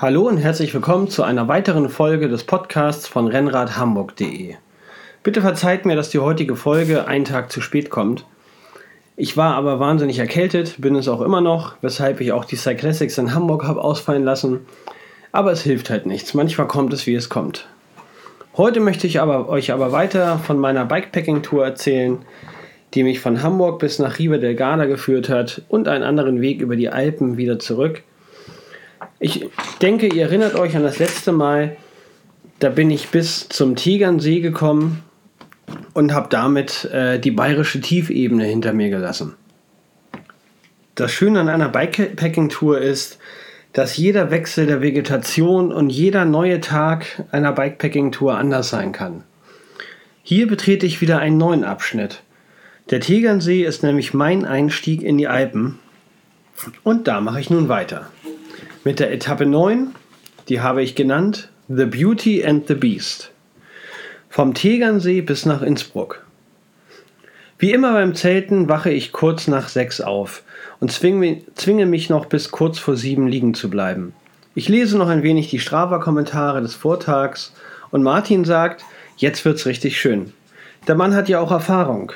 Hallo und herzlich willkommen zu einer weiteren Folge des Podcasts von Rennradhamburg.de. Bitte verzeiht mir, dass die heutige Folge einen Tag zu spät kommt. Ich war aber wahnsinnig erkältet, bin es auch immer noch, weshalb ich auch die Cyclassics in Hamburg habe ausfallen lassen. Aber es hilft halt nichts. Manchmal kommt es, wie es kommt. Heute möchte ich aber, euch aber weiter von meiner Bikepacking-Tour erzählen, die mich von Hamburg bis nach Riva del Garda geführt hat und einen anderen Weg über die Alpen wieder zurück. Ich denke, ihr erinnert euch an das letzte Mal, da bin ich bis zum Tegernsee gekommen und habe damit äh, die bayerische Tiefebene hinter mir gelassen. Das Schöne an einer Bikepacking-Tour ist, dass jeder Wechsel der Vegetation und jeder neue Tag einer Bikepacking-Tour anders sein kann. Hier betrete ich wieder einen neuen Abschnitt. Der Tegernsee ist nämlich mein Einstieg in die Alpen und da mache ich nun weiter. Mit der Etappe 9, die habe ich genannt The Beauty and the Beast. Vom Tegernsee bis nach Innsbruck. Wie immer beim Zelten wache ich kurz nach sechs auf und zwinge, mich noch bis kurz vor sieben liegen zu bleiben. Ich lese noch ein wenig die Strava-Kommentare des Vortags und Martin sagt, jetzt wird's richtig schön. Der Mann hat ja auch Erfahrung.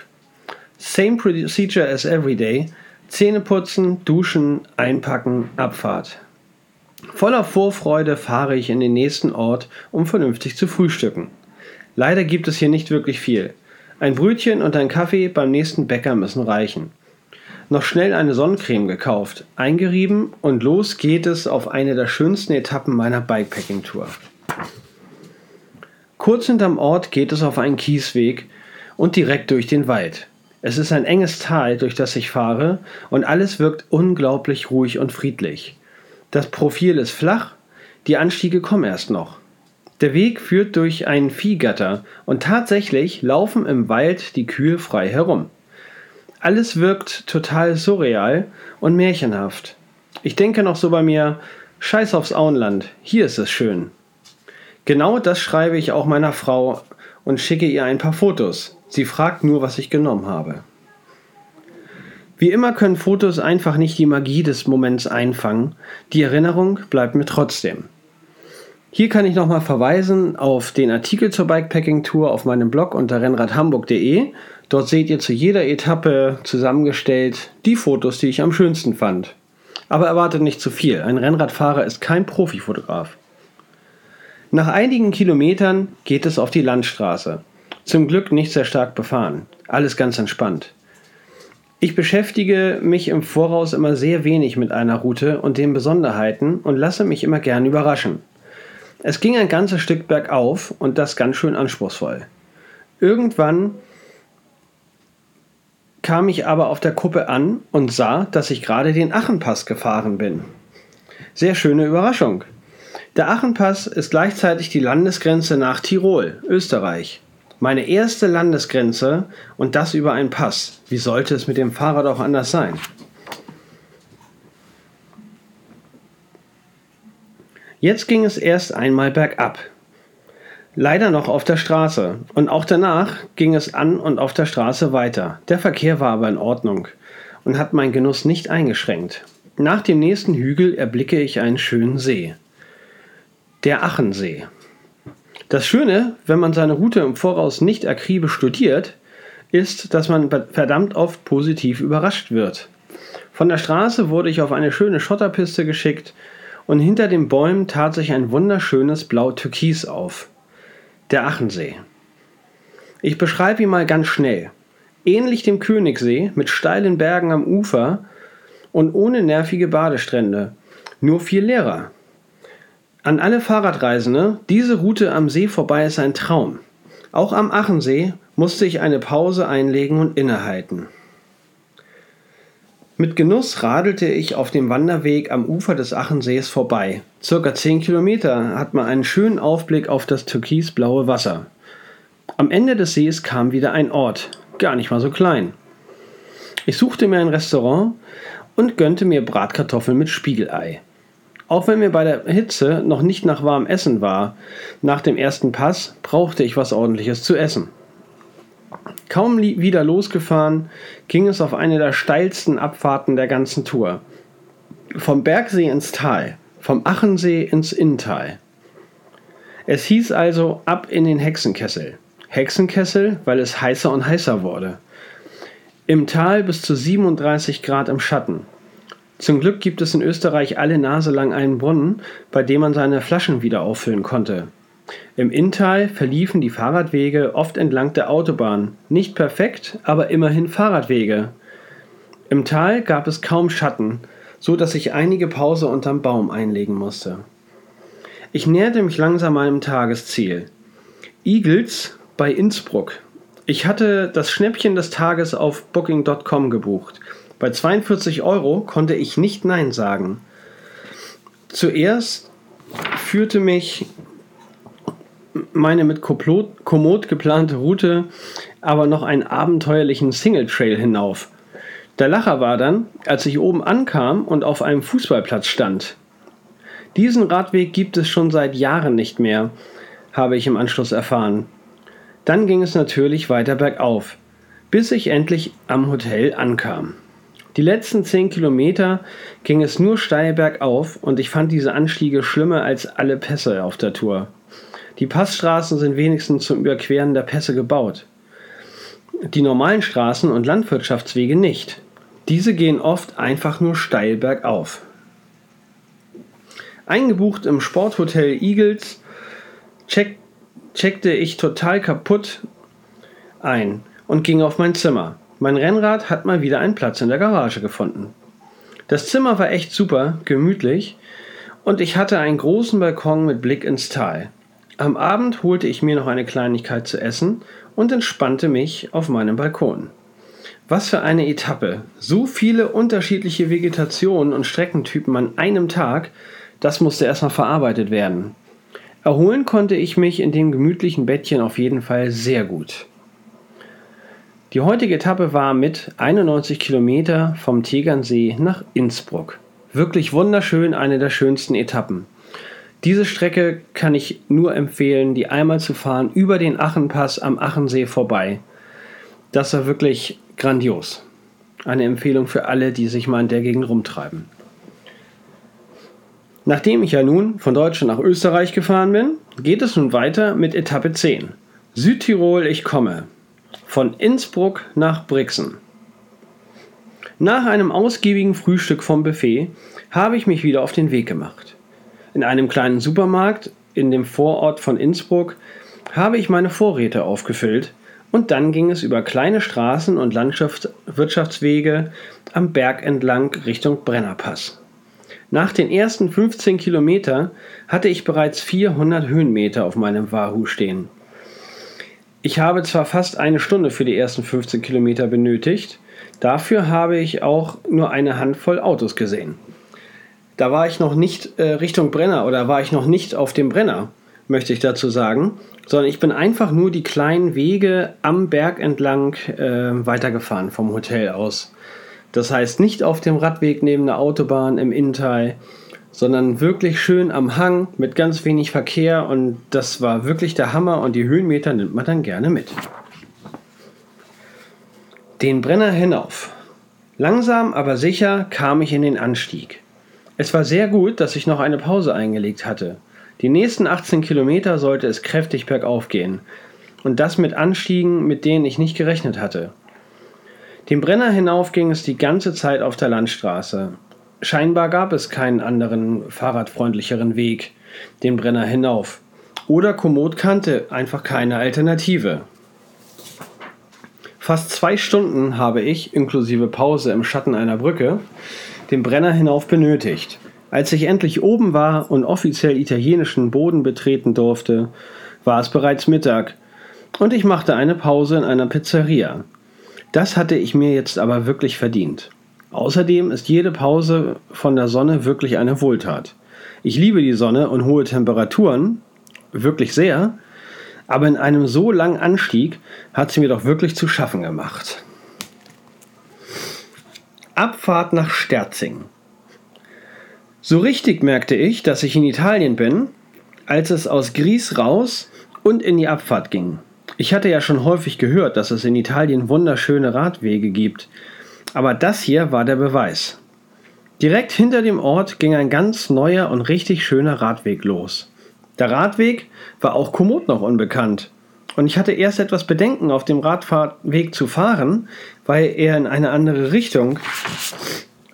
Same procedure as every day. Zähne putzen, duschen, einpacken, Abfahrt. Voller Vorfreude fahre ich in den nächsten Ort, um vernünftig zu frühstücken. Leider gibt es hier nicht wirklich viel. Ein Brötchen und ein Kaffee beim nächsten Bäcker müssen reichen. Noch schnell eine Sonnencreme gekauft, eingerieben und los geht es auf eine der schönsten Etappen meiner Bikepacking-Tour. Kurz hinterm Ort geht es auf einen Kiesweg und direkt durch den Wald. Es ist ein enges Tal, durch das ich fahre, und alles wirkt unglaublich ruhig und friedlich. Das Profil ist flach, die Anstiege kommen erst noch. Der Weg führt durch ein Viehgatter und tatsächlich laufen im Wald die Kühe frei herum. Alles wirkt total surreal und märchenhaft. Ich denke noch so bei mir, scheiß aufs Auenland, hier ist es schön. Genau das schreibe ich auch meiner Frau und schicke ihr ein paar Fotos. Sie fragt nur, was ich genommen habe. Wie immer können Fotos einfach nicht die Magie des Moments einfangen. Die Erinnerung bleibt mir trotzdem. Hier kann ich nochmal verweisen auf den Artikel zur Bikepacking Tour auf meinem Blog unter rennradhamburg.de. Dort seht ihr zu jeder Etappe zusammengestellt die Fotos, die ich am schönsten fand. Aber erwartet nicht zu viel. Ein Rennradfahrer ist kein Profifotograf. Nach einigen Kilometern geht es auf die Landstraße. Zum Glück nicht sehr stark befahren. Alles ganz entspannt. Ich beschäftige mich im Voraus immer sehr wenig mit einer Route und den Besonderheiten und lasse mich immer gern überraschen. Es ging ein ganzes Stück bergauf und das ganz schön anspruchsvoll. Irgendwann kam ich aber auf der Kuppe an und sah, dass ich gerade den Achenpass gefahren bin. Sehr schöne Überraschung. Der Achenpass ist gleichzeitig die Landesgrenze nach Tirol, Österreich. Meine erste Landesgrenze und das über einen Pass. Wie sollte es mit dem Fahrrad auch anders sein? Jetzt ging es erst einmal bergab. Leider noch auf der Straße. Und auch danach ging es an und auf der Straße weiter. Der Verkehr war aber in Ordnung und hat meinen Genuss nicht eingeschränkt. Nach dem nächsten Hügel erblicke ich einen schönen See. Der Achensee. Das Schöne, wenn man seine Route im Voraus nicht akribisch studiert, ist, dass man verdammt oft positiv überrascht wird. Von der Straße wurde ich auf eine schöne Schotterpiste geschickt und hinter den Bäumen tat sich ein wunderschönes Blau-Türkis auf. Der Achensee. Ich beschreibe ihn mal ganz schnell. Ähnlich dem Königssee mit steilen Bergen am Ufer und ohne nervige Badestrände. Nur viel leerer. An alle Fahrradreisende, diese Route am See vorbei ist ein Traum. Auch am Achensee musste ich eine Pause einlegen und innehalten. Mit Genuss radelte ich auf dem Wanderweg am Ufer des Achensees vorbei. Circa 10 Kilometer hat man einen schönen Aufblick auf das türkisblaue Wasser. Am Ende des Sees kam wieder ein Ort, gar nicht mal so klein. Ich suchte mir ein Restaurant und gönnte mir Bratkartoffeln mit Spiegelei. Auch wenn mir bei der Hitze noch nicht nach warmem Essen war, nach dem ersten Pass brauchte ich was ordentliches zu essen. Kaum wieder losgefahren, ging es auf eine der steilsten Abfahrten der ganzen Tour. Vom Bergsee ins Tal, vom Achensee ins Inntal. Es hieß also ab in den Hexenkessel. Hexenkessel, weil es heißer und heißer wurde. Im Tal bis zu 37 Grad im Schatten. Zum Glück gibt es in Österreich alle Nase lang einen Brunnen, bei dem man seine Flaschen wieder auffüllen konnte. Im Inntal verliefen die Fahrradwege oft entlang der Autobahn. Nicht perfekt, aber immerhin Fahrradwege. Im Tal gab es kaum Schatten, so dass ich einige Pause unterm Baum einlegen musste. Ich näherte mich langsam meinem Tagesziel. Eagles bei Innsbruck. Ich hatte das Schnäppchen des Tages auf Booking.com gebucht. Bei 42 Euro konnte ich nicht Nein sagen. Zuerst führte mich meine mit Komoot geplante Route aber noch einen abenteuerlichen Single Trail hinauf. Der Lacher war dann, als ich oben ankam und auf einem Fußballplatz stand. Diesen Radweg gibt es schon seit Jahren nicht mehr, habe ich im Anschluss erfahren. Dann ging es natürlich weiter bergauf, bis ich endlich am Hotel ankam. Die letzten 10 Kilometer ging es nur steil bergauf und ich fand diese Anstiege schlimmer als alle Pässe auf der Tour. Die Passstraßen sind wenigstens zum Überqueren der Pässe gebaut. Die normalen Straßen und Landwirtschaftswege nicht. Diese gehen oft einfach nur steil bergauf. Eingebucht im Sporthotel Eagles check, checkte ich total kaputt ein und ging auf mein Zimmer. Mein Rennrad hat mal wieder einen Platz in der Garage gefunden. Das Zimmer war echt super, gemütlich und ich hatte einen großen Balkon mit Blick ins Tal. Am Abend holte ich mir noch eine Kleinigkeit zu essen und entspannte mich auf meinem Balkon. Was für eine Etappe! So viele unterschiedliche Vegetationen und Streckentypen an einem Tag, das musste erstmal verarbeitet werden. Erholen konnte ich mich in dem gemütlichen Bettchen auf jeden Fall sehr gut. Die heutige Etappe war mit 91 Kilometer vom Tegernsee nach Innsbruck. Wirklich wunderschön, eine der schönsten Etappen. Diese Strecke kann ich nur empfehlen, die einmal zu fahren über den Achenpass am Achensee vorbei. Das war wirklich grandios. Eine Empfehlung für alle, die sich mal in der Gegend rumtreiben. Nachdem ich ja nun von Deutschland nach Österreich gefahren bin, geht es nun weiter mit Etappe 10. Südtirol, ich komme. Von Innsbruck nach Brixen. Nach einem ausgiebigen Frühstück vom Buffet habe ich mich wieder auf den Weg gemacht. In einem kleinen Supermarkt in dem Vorort von Innsbruck habe ich meine Vorräte aufgefüllt und dann ging es über kleine Straßen und Landschaftswirtschaftswege am Berg entlang Richtung Brennerpass. Nach den ersten 15 Kilometer hatte ich bereits 400 Höhenmeter auf meinem Wahoo stehen. Ich habe zwar fast eine Stunde für die ersten 15 Kilometer benötigt, dafür habe ich auch nur eine Handvoll Autos gesehen. Da war ich noch nicht äh, Richtung Brenner oder war ich noch nicht auf dem Brenner, möchte ich dazu sagen, sondern ich bin einfach nur die kleinen Wege am Berg entlang äh, weitergefahren vom Hotel aus. Das heißt nicht auf dem Radweg neben der Autobahn im Inntal, sondern wirklich schön am Hang mit ganz wenig Verkehr und das war wirklich der Hammer und die Höhenmeter nimmt man dann gerne mit. Den Brenner hinauf. Langsam aber sicher kam ich in den Anstieg. Es war sehr gut, dass ich noch eine Pause eingelegt hatte. Die nächsten 18 Kilometer sollte es kräftig bergauf gehen. Und das mit Anstiegen, mit denen ich nicht gerechnet hatte. Den Brenner hinauf ging es die ganze Zeit auf der Landstraße. Scheinbar gab es keinen anderen fahrradfreundlicheren Weg, den Brenner hinauf. Oder Komoot kannte einfach keine Alternative. Fast zwei Stunden habe ich, inklusive Pause im Schatten einer Brücke, den Brenner hinauf benötigt. Als ich endlich oben war und offiziell italienischen Boden betreten durfte, war es bereits Mittag und ich machte eine Pause in einer Pizzeria. Das hatte ich mir jetzt aber wirklich verdient. Außerdem ist jede Pause von der Sonne wirklich eine Wohltat. Ich liebe die Sonne und hohe Temperaturen, wirklich sehr, aber in einem so langen Anstieg hat sie mir doch wirklich zu schaffen gemacht. Abfahrt nach Sterzing. So richtig merkte ich, dass ich in Italien bin, als es aus Gries raus und in die Abfahrt ging. Ich hatte ja schon häufig gehört, dass es in Italien wunderschöne Radwege gibt, aber das hier war der Beweis. Direkt hinter dem Ort ging ein ganz neuer und richtig schöner Radweg los. Der Radweg war auch Komoot noch unbekannt. Und ich hatte erst etwas Bedenken, auf dem Radfahrweg zu fahren, weil er in eine andere Richtung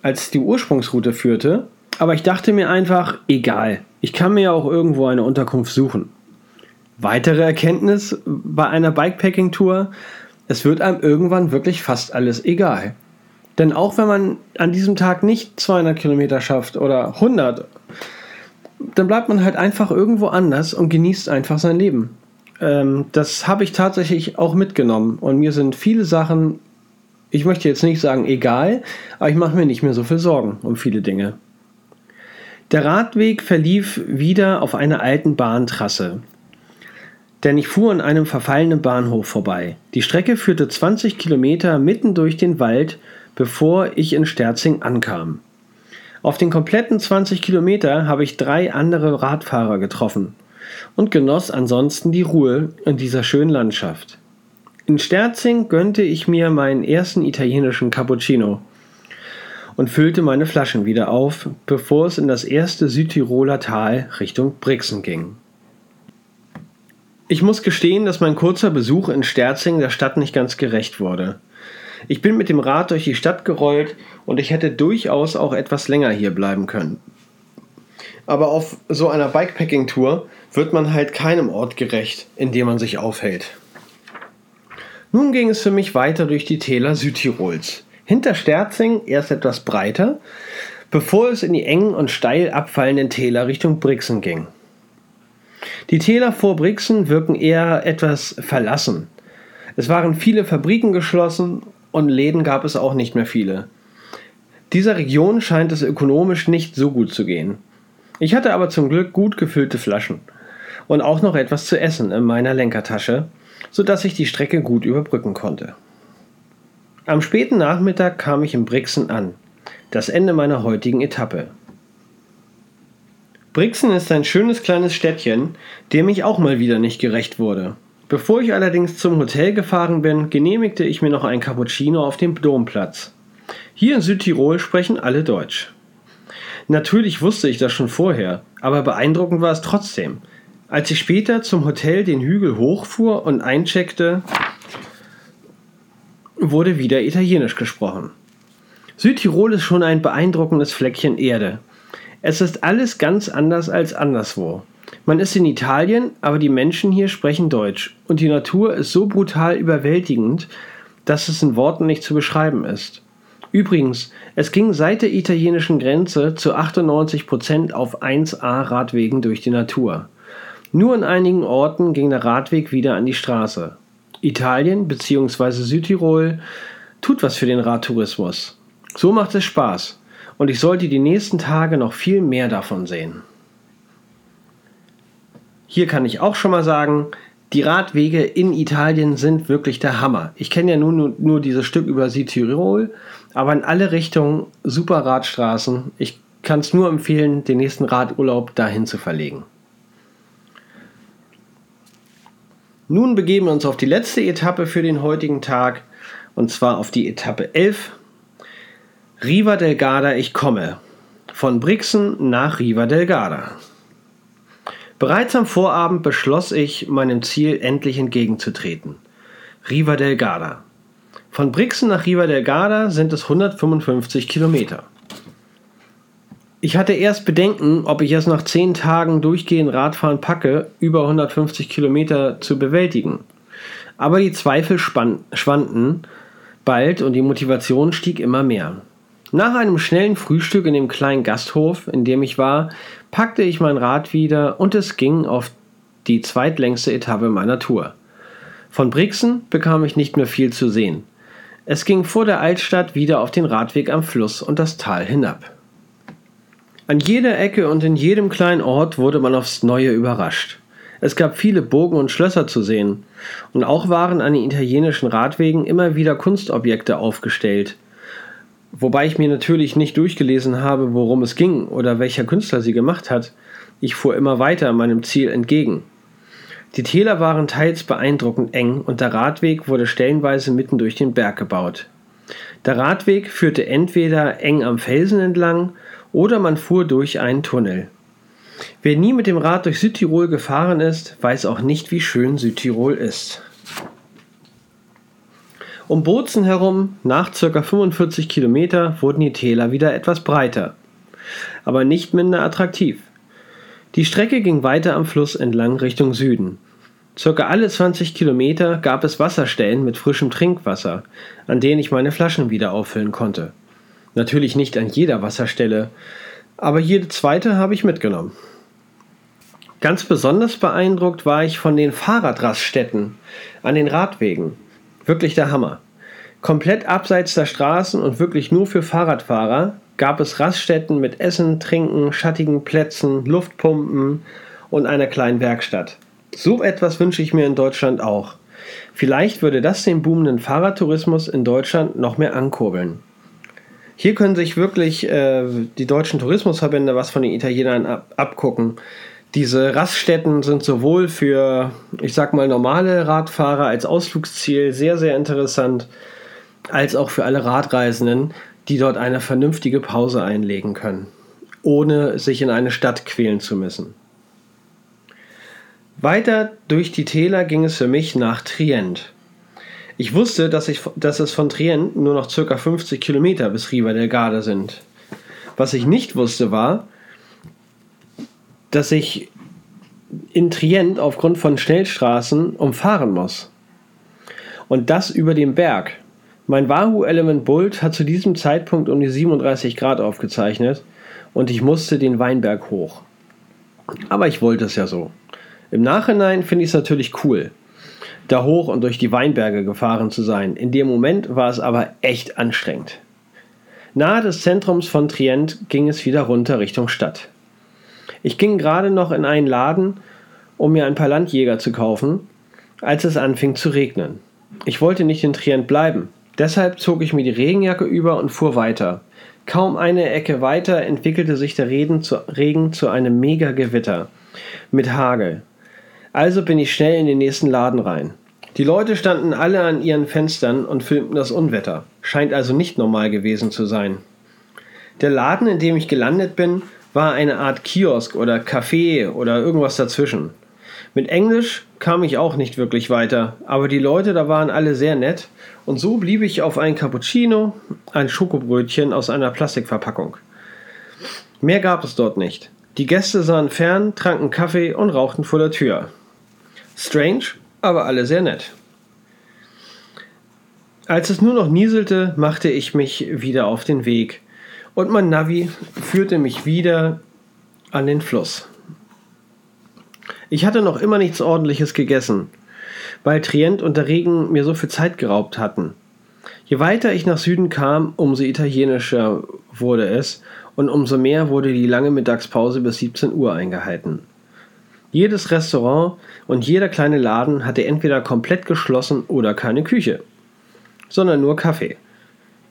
als die Ursprungsroute führte. Aber ich dachte mir einfach, egal, ich kann mir ja auch irgendwo eine Unterkunft suchen. Weitere Erkenntnis bei einer Bikepacking-Tour, es wird einem irgendwann wirklich fast alles egal. Denn auch wenn man an diesem Tag nicht 200 Kilometer schafft oder 100, dann bleibt man halt einfach irgendwo anders und genießt einfach sein Leben. Ähm, das habe ich tatsächlich auch mitgenommen und mir sind viele Sachen, ich möchte jetzt nicht sagen egal, aber ich mache mir nicht mehr so viel Sorgen um viele Dinge. Der Radweg verlief wieder auf einer alten Bahntrasse. Denn ich fuhr an einem verfallenen Bahnhof vorbei. Die Strecke führte 20 Kilometer mitten durch den Wald, bevor ich in Sterzing ankam. Auf den kompletten 20 Kilometer habe ich drei andere Radfahrer getroffen und genoss ansonsten die Ruhe in dieser schönen Landschaft. In Sterzing gönnte ich mir meinen ersten italienischen Cappuccino und füllte meine Flaschen wieder auf, bevor es in das erste Südtiroler Tal Richtung Brixen ging. Ich muss gestehen, dass mein kurzer Besuch in Sterzing der Stadt nicht ganz gerecht wurde. Ich bin mit dem Rad durch die Stadt gerollt und ich hätte durchaus auch etwas länger hier bleiben können. Aber auf so einer Bikepacking-Tour wird man halt keinem Ort gerecht, in dem man sich aufhält. Nun ging es für mich weiter durch die Täler Südtirols. Hinter Sterzing erst etwas breiter, bevor es in die engen und steil abfallenden Täler Richtung Brixen ging. Die Täler vor Brixen wirken eher etwas verlassen. Es waren viele Fabriken geschlossen und Läden gab es auch nicht mehr viele. Dieser Region scheint es ökonomisch nicht so gut zu gehen. Ich hatte aber zum Glück gut gefüllte Flaschen und auch noch etwas zu essen in meiner Lenkertasche, sodass ich die Strecke gut überbrücken konnte. Am späten Nachmittag kam ich in Brixen an, das Ende meiner heutigen Etappe. Brixen ist ein schönes kleines Städtchen, dem ich auch mal wieder nicht gerecht wurde. Bevor ich allerdings zum Hotel gefahren bin, genehmigte ich mir noch ein Cappuccino auf dem Domplatz. Hier in Südtirol sprechen alle Deutsch. Natürlich wusste ich das schon vorher, aber beeindruckend war es trotzdem. Als ich später zum Hotel den Hügel hochfuhr und eincheckte, wurde wieder Italienisch gesprochen. Südtirol ist schon ein beeindruckendes Fleckchen Erde. Es ist alles ganz anders als anderswo. Man ist in Italien, aber die Menschen hier sprechen Deutsch und die Natur ist so brutal überwältigend, dass es in Worten nicht zu beschreiben ist. Übrigens, es ging seit der italienischen Grenze zu 98% auf 1A Radwegen durch die Natur. Nur in einigen Orten ging der Radweg wieder an die Straße. Italien bzw. Südtirol tut was für den Radtourismus. So macht es Spaß und ich sollte die nächsten Tage noch viel mehr davon sehen. Hier kann ich auch schon mal sagen, die Radwege in Italien sind wirklich der Hammer. Ich kenne ja nur, nur, nur dieses Stück über Südtirol, aber in alle Richtungen super Radstraßen. Ich kann es nur empfehlen, den nächsten Radurlaub dahin zu verlegen. Nun begeben wir uns auf die letzte Etappe für den heutigen Tag und zwar auf die Etappe 11. Riva del Garda, ich komme. Von Brixen nach Riva del Garda. Bereits am Vorabend beschloss ich, meinem Ziel endlich entgegenzutreten. Riva del Garda. Von Brixen nach Riva del Garda sind es 155 Kilometer. Ich hatte erst Bedenken, ob ich es nach 10 Tagen durchgehend Radfahren packe, über 150 Kilometer zu bewältigen. Aber die Zweifel schwanden bald und die Motivation stieg immer mehr. Nach einem schnellen Frühstück in dem kleinen Gasthof, in dem ich war, packte ich mein Rad wieder und es ging auf die zweitlängste Etappe meiner Tour. Von Brixen bekam ich nicht mehr viel zu sehen. Es ging vor der Altstadt wieder auf den Radweg am Fluss und das Tal hinab. An jeder Ecke und in jedem kleinen Ort wurde man aufs Neue überrascht. Es gab viele Burgen und Schlösser zu sehen, und auch waren an den italienischen Radwegen immer wieder Kunstobjekte aufgestellt. Wobei ich mir natürlich nicht durchgelesen habe, worum es ging oder welcher Künstler sie gemacht hat. Ich fuhr immer weiter meinem Ziel entgegen. Die Täler waren teils beeindruckend eng und der Radweg wurde stellenweise mitten durch den Berg gebaut. Der Radweg führte entweder eng am Felsen entlang oder man fuhr durch einen Tunnel. Wer nie mit dem Rad durch Südtirol gefahren ist, weiß auch nicht, wie schön Südtirol ist. Um Bozen herum, nach ca. 45 Kilometer, wurden die Täler wieder etwas breiter, aber nicht minder attraktiv. Die Strecke ging weiter am Fluss entlang Richtung Süden. Circa alle 20 Kilometer gab es Wasserstellen mit frischem Trinkwasser, an denen ich meine Flaschen wieder auffüllen konnte. Natürlich nicht an jeder Wasserstelle, aber jede zweite habe ich mitgenommen. Ganz besonders beeindruckt war ich von den Fahrradraststätten an den Radwegen. Wirklich der Hammer. Komplett abseits der Straßen und wirklich nur für Fahrradfahrer gab es Raststätten mit Essen, Trinken, schattigen Plätzen, Luftpumpen und einer kleinen Werkstatt. So etwas wünsche ich mir in Deutschland auch. Vielleicht würde das den boomenden Fahrradtourismus in Deutschland noch mehr ankurbeln. Hier können sich wirklich äh, die deutschen Tourismusverbände was von den Italienern ab abgucken. Diese Raststätten sind sowohl für, ich sag mal, normale Radfahrer als Ausflugsziel sehr, sehr interessant, als auch für alle Radreisenden, die dort eine vernünftige Pause einlegen können, ohne sich in eine Stadt quälen zu müssen. Weiter durch die Täler ging es für mich nach Trient. Ich wusste, dass, ich, dass es von Trient nur noch ca. 50 Kilometer bis Riva del Garda sind. Was ich nicht wusste war, dass ich in Trient aufgrund von Schnellstraßen umfahren muss. Und das über den Berg. Mein Wahoo Element Bolt hat zu diesem Zeitpunkt um die 37 Grad aufgezeichnet und ich musste den Weinberg hoch. Aber ich wollte es ja so. Im Nachhinein finde ich es natürlich cool, da hoch und durch die Weinberge gefahren zu sein. In dem Moment war es aber echt anstrengend. Nahe des Zentrums von Trient ging es wieder runter Richtung Stadt. Ich ging gerade noch in einen Laden, um mir ein paar Landjäger zu kaufen, als es anfing zu regnen. Ich wollte nicht in Trient bleiben, deshalb zog ich mir die Regenjacke über und fuhr weiter. Kaum eine Ecke weiter entwickelte sich der Regen zu, einem Mega-Gewitter mit Hagel. Also bin ich schnell in den nächsten Laden rein. Die Leute standen alle an ihren Fenstern und filmten das Unwetter. Scheint also nicht normal gewesen zu sein. Der Laden, in dem ich gelandet bin, war eine Art Kiosk oder Café oder irgendwas dazwischen. Mit Englisch kam ich auch nicht wirklich weiter, aber die Leute da waren alle sehr nett und so blieb ich auf ein Cappuccino, ein Schokobrötchen aus einer Plastikverpackung. Mehr gab es dort nicht. Die Gäste sahen fern, tranken Kaffee und rauchten vor der Tür. Strange, aber alle sehr nett. Als es nur noch nieselte, machte ich mich wieder auf den Weg und mein Navi führte mich wieder an den Fluss. Ich hatte noch immer nichts Ordentliches gegessen, weil Trient und der Regen mir so viel Zeit geraubt hatten. Je weiter ich nach Süden kam, umso italienischer wurde es und umso mehr wurde die lange Mittagspause bis 17 Uhr eingehalten. Jedes Restaurant und jeder kleine Laden hatte entweder komplett geschlossen oder keine Küche, sondern nur Kaffee.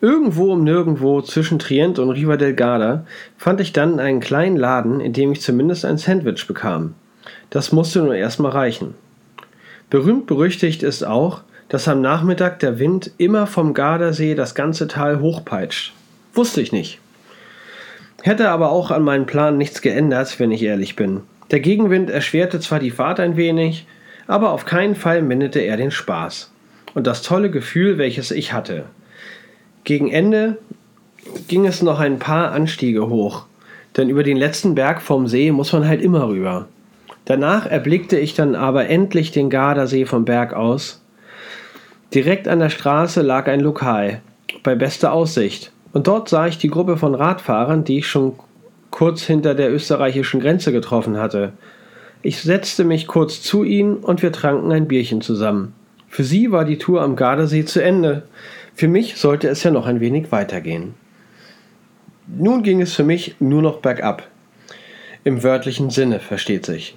Irgendwo um nirgendwo zwischen Trient und Riva del Garda fand ich dann einen kleinen Laden, in dem ich zumindest ein Sandwich bekam. Das musste nur erstmal reichen. Berühmt berüchtigt ist auch, dass am Nachmittag der Wind immer vom Gardasee das ganze Tal hochpeitscht. Wusste ich nicht. Hätte aber auch an meinen Plan nichts geändert, wenn ich ehrlich bin. Der Gegenwind erschwerte zwar die Fahrt ein wenig, aber auf keinen Fall minderte er den Spaß und das tolle Gefühl, welches ich hatte. Gegen Ende ging es noch ein paar Anstiege hoch, denn über den letzten Berg vom See muss man halt immer rüber. Danach erblickte ich dann aber endlich den Gardasee vom Berg aus. Direkt an der Straße lag ein Lokal, bei bester Aussicht, und dort sah ich die Gruppe von Radfahrern, die ich schon kurz hinter der österreichischen Grenze getroffen hatte. Ich setzte mich kurz zu ihnen und wir tranken ein Bierchen zusammen. Für sie war die Tour am Gardasee zu Ende. Für mich sollte es ja noch ein wenig weitergehen. Nun ging es für mich nur noch bergab. Im wörtlichen Sinne, versteht sich.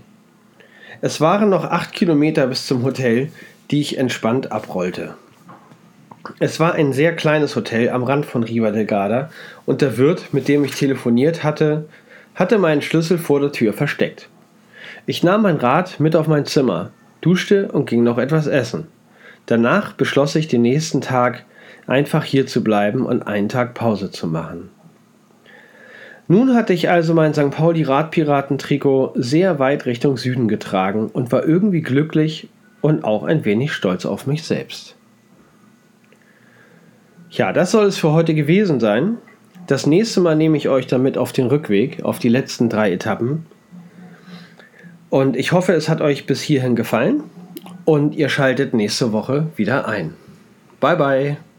Es waren noch acht Kilometer bis zum Hotel, die ich entspannt abrollte. Es war ein sehr kleines Hotel am Rand von Riva del Garda und der Wirt, mit dem ich telefoniert hatte, hatte meinen Schlüssel vor der Tür versteckt. Ich nahm mein Rad mit auf mein Zimmer, duschte und ging noch etwas essen. Danach beschloss ich den nächsten Tag einfach hier zu bleiben und einen Tag Pause zu machen. Nun hatte ich also mein St. Pauli Radpiraten-Trikot sehr weit Richtung Süden getragen und war irgendwie glücklich und auch ein wenig stolz auf mich selbst. Ja, das soll es für heute gewesen sein. Das nächste Mal nehme ich euch damit auf den Rückweg, auf die letzten drei Etappen. Und ich hoffe, es hat euch bis hierhin gefallen und ihr schaltet nächste Woche wieder ein. Bye bye.